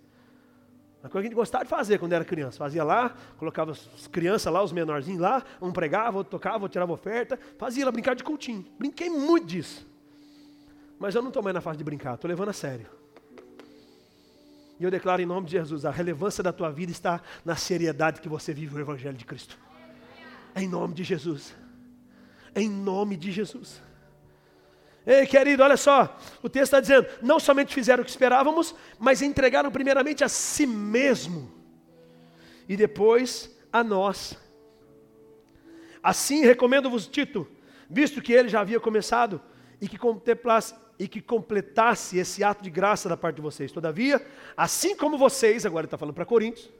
Uma coisa que a gente gostava de fazer quando era criança. Fazia lá, colocava as crianças lá, os menorzinhos lá, um pregava, outro tocava, outro tirava oferta. Fazia lá brincar de cultinho. Brinquei muito disso. Mas eu não estou mais na fase de brincar, estou levando a sério. E eu declaro em nome de Jesus, a relevância da tua vida está na seriedade que você vive o Evangelho de Cristo. Em nome de Jesus. Em nome de Jesus. Ei, querido, olha só, o texto está dizendo: não somente fizeram o que esperávamos, mas entregaram primeiramente a si mesmo, e depois a nós. Assim recomendo-vos, Tito, visto que ele já havia começado, e que contemplasse e que completasse esse ato de graça da parte de vocês. Todavia, assim como vocês, agora ele está falando para Coríntios,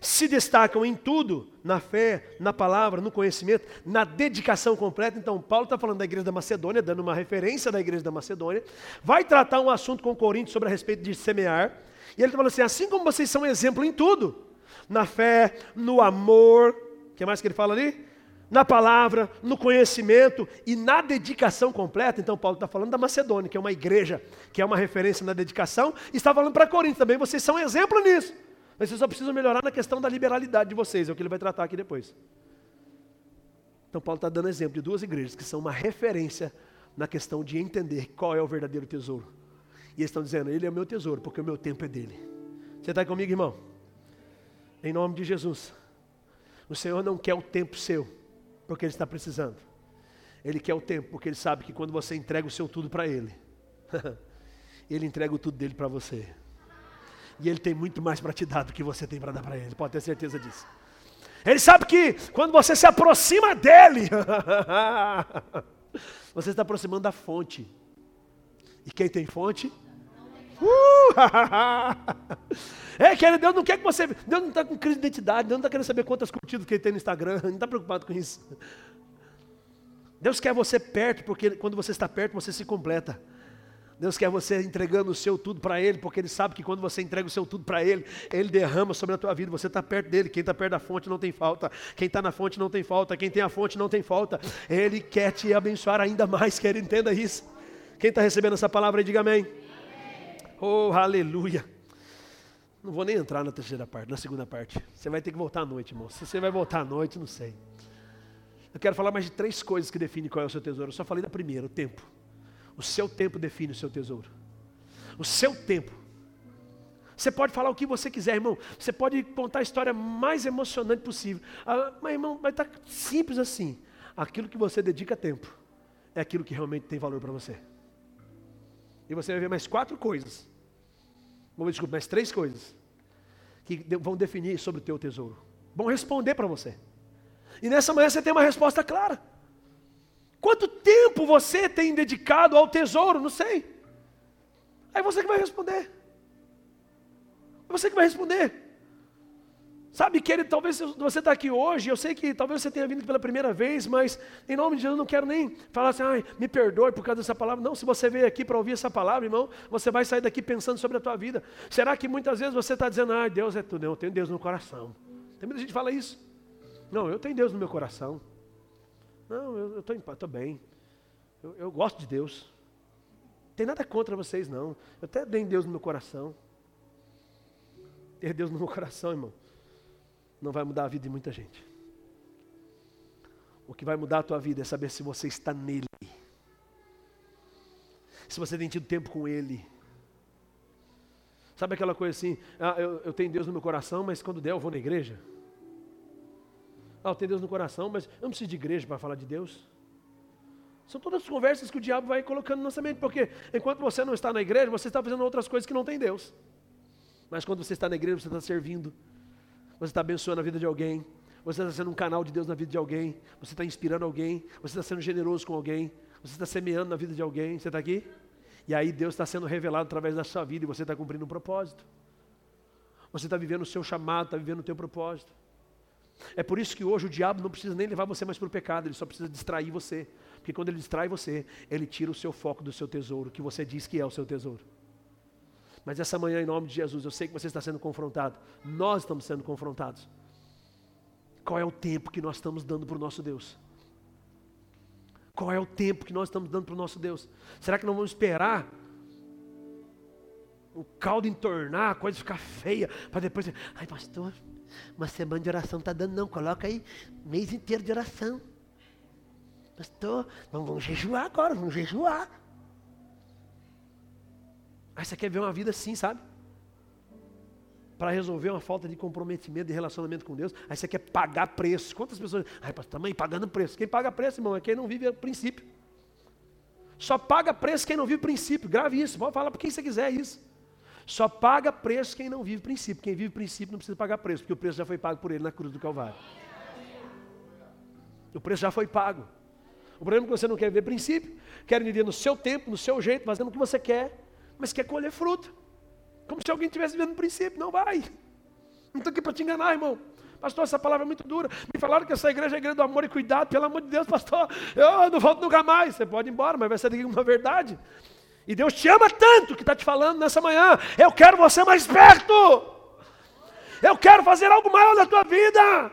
se destacam em tudo, na fé, na palavra, no conhecimento, na dedicação completa. Então, Paulo está falando da igreja da Macedônia, dando uma referência da igreja da Macedônia. Vai tratar um assunto com Coríntios sobre a respeito de semear. E ele está falando assim: assim como vocês são exemplo em tudo, na fé, no amor, o que mais que ele fala ali? na palavra, no conhecimento e na dedicação completa. Então, Paulo está falando da Macedônia, que é uma igreja, que é uma referência na dedicação, e está falando para Corinto também. Vocês são exemplo nisso. Mas vocês só precisam melhorar na questão da liberalidade de vocês, é o que ele vai tratar aqui depois. Então, Paulo está dando exemplo de duas igrejas que são uma referência na questão de entender qual é o verdadeiro tesouro. E eles estão dizendo: Ele é o meu tesouro, porque o meu tempo é dele. Você está comigo, irmão? Em nome de Jesus. O Senhor não quer o tempo seu porque Ele está precisando. Ele quer o tempo, porque Ele sabe que quando você entrega o seu tudo para Ele, Ele entrega o tudo dele para você. E Ele tem muito mais para te dar do que você tem para dar para Ele, pode ter certeza disso. Ele sabe que quando você se aproxima dEle, você está aproximando da fonte. E quem tem fonte? Uh! é, que Deus não quer que você. Deus não está com crise de identidade, Deus não está querendo saber quantas curtidas que ele tem no Instagram, não está preocupado com isso. Deus quer você perto, porque quando você está perto, você se completa. Deus quer você entregando o seu tudo para Ele, porque Ele sabe que quando você entrega o seu tudo para Ele, Ele derrama sobre a tua vida. Você está perto dele. Quem está perto da fonte não tem falta. Quem está na fonte não tem falta. Quem tem a fonte não tem falta. Ele quer te abençoar ainda mais. Quer entenda isso. Quem está recebendo essa palavra diga amém. Oh, aleluia. Não vou nem entrar na terceira parte, na segunda parte. Você vai ter que voltar à noite, irmão. Se você vai voltar à noite, não sei. Eu quero falar mais de três coisas que definem qual é o seu tesouro. Eu só falei da primeira, o tempo. O seu tempo define o seu tesouro. O seu tempo. Você pode falar o que você quiser, irmão. Você pode contar a história mais emocionante possível. Ah, mas, irmão, vai estar tá simples assim. Aquilo que você dedica tempo é aquilo que realmente tem valor para você. E você vai ver mais quatro coisas. Desculpa, mais três coisas. Que vão definir sobre o teu tesouro. Vão responder para você. E nessa manhã você tem uma resposta clara. Quanto tempo você tem dedicado ao tesouro? Não sei. Aí você que vai responder. É você que vai responder. Sabe, que ele talvez você está aqui hoje, eu sei que talvez você tenha vindo pela primeira vez, mas em nome de Jesus eu não quero nem falar assim, ai, me perdoe por causa dessa palavra. Não, se você veio aqui para ouvir essa palavra, irmão, você vai sair daqui pensando sobre a tua vida. Será que muitas vezes você está dizendo, ai, Deus é tudo, eu tenho Deus no coração. Tem muita gente que fala isso. Não, eu tenho Deus no meu coração. Não, eu estou bem. Eu, eu gosto de Deus. Não tem nada contra vocês, não. Eu até tenho Deus no meu coração. Ter Deus no meu coração, irmão, não vai mudar a vida de muita gente. O que vai mudar a tua vida é saber se você está nele. Se você tem tido tempo com ele. Sabe aquela coisa assim, ah, eu, eu tenho Deus no meu coração, mas quando der eu vou na igreja? Ah, eu tenho Deus no coração, mas eu não preciso de igreja para falar de Deus. São todas as conversas que o diabo vai colocando na nossa mente, porque enquanto você não está na igreja, você está fazendo outras coisas que não tem Deus. Mas quando você está na igreja, você está servindo, você está abençoando a vida de alguém, você está sendo um canal de Deus na vida de alguém, você está inspirando alguém, você está sendo generoso com alguém, você está semeando na vida de alguém. Você está aqui? E aí Deus está sendo revelado através da sua vida e você está cumprindo um propósito. Você está vivendo o seu chamado, está vivendo o teu propósito. É por isso que hoje o diabo não precisa nem levar você mais para o pecado, ele só precisa distrair você. Porque quando ele distrai você, ele tira o seu foco do seu tesouro, que você diz que é o seu tesouro. Mas essa manhã, em nome de Jesus, eu sei que você está sendo confrontado. Nós estamos sendo confrontados. Qual é o tempo que nós estamos dando para o nosso Deus? Qual é o tempo que nós estamos dando para o nosso Deus? Será que não vamos esperar o caldo entornar, a coisa ficar feia, para depois dizer, ai pastor, uma semana de oração não está dando não, coloca aí mês inteiro de oração. Pastor, vamos jejuar agora, vamos jejuar. Aí você quer ver uma vida assim, sabe? Para resolver uma falta de comprometimento, de relacionamento com Deus, aí você quer pagar preço. Quantas pessoas. Ai, pastor, também pagando preço. Quem paga preço, irmão, é quem não vive o princípio. Só paga preço quem não vive o princípio. Grave isso, pode falar para quem você quiser isso. Só paga preço quem não vive princípio. Quem vive princípio não precisa pagar preço, porque o preço já foi pago por ele na cruz do Calvário. O preço já foi pago. O problema é que você não quer viver princípio, quer viver no seu tempo, no seu jeito, fazendo o que você quer mas quer colher fruto. Como se alguém estivesse vivendo princípio. Não vai. Não estou aqui para te enganar, irmão. Pastor, essa palavra é muito dura. Me falaram que essa igreja é a igreja do amor e cuidado. Pelo amor de Deus, pastor, eu não volto nunca mais. Você pode ir embora, mas vai ser daqui uma verdade. E Deus te ama tanto que está te falando nessa manhã. Eu quero você mais perto. Eu quero fazer algo maior na tua vida.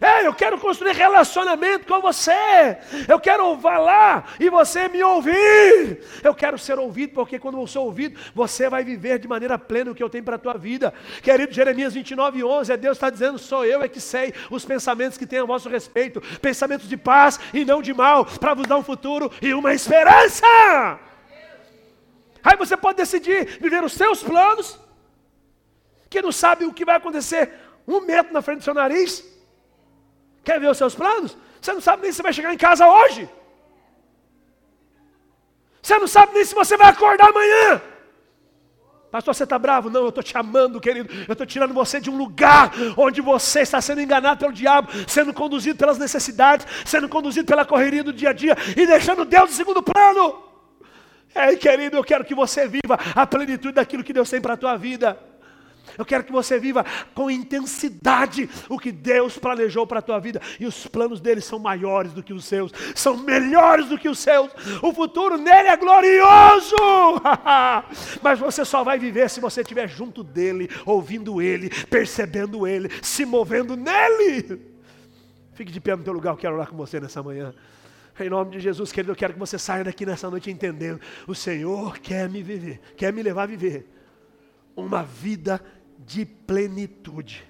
É, eu quero construir relacionamento com você. Eu quero falar e você me ouvir. Eu quero ser ouvido, porque quando eu sou ouvido, você vai viver de maneira plena o que eu tenho para a tua vida. Querido Jeremias 29, 11, é Deus está dizendo: sou eu é que sei os pensamentos que tenho a vosso respeito, pensamentos de paz e não de mal, para vos dar um futuro e uma esperança. Aí você pode decidir viver os seus planos, que não sabe o que vai acontecer um metro na frente do seu nariz. Quer ver os seus planos? Você não sabe nem se vai chegar em casa hoje. Você não sabe nem se você vai acordar amanhã. Pastor, você está bravo? Não, eu estou te amando, querido. Eu estou tirando você de um lugar onde você está sendo enganado pelo diabo, sendo conduzido pelas necessidades, sendo conduzido pela correria do dia a dia e deixando Deus em segundo plano. Ei, querido, eu quero que você viva a plenitude daquilo que Deus tem para a tua vida. Eu quero que você viva com intensidade o que Deus planejou para a tua vida. E os planos dele são maiores do que os seus, são melhores do que os seus. O futuro nele é glorioso. Mas você só vai viver se você estiver junto dele, ouvindo ele, percebendo ele, se movendo nele. Fique de pé no teu lugar, eu quero orar com você nessa manhã. Em nome de Jesus, querido, eu quero que você saia daqui nessa noite entendendo: o Senhor quer me viver, quer me levar a viver uma vida de plenitude.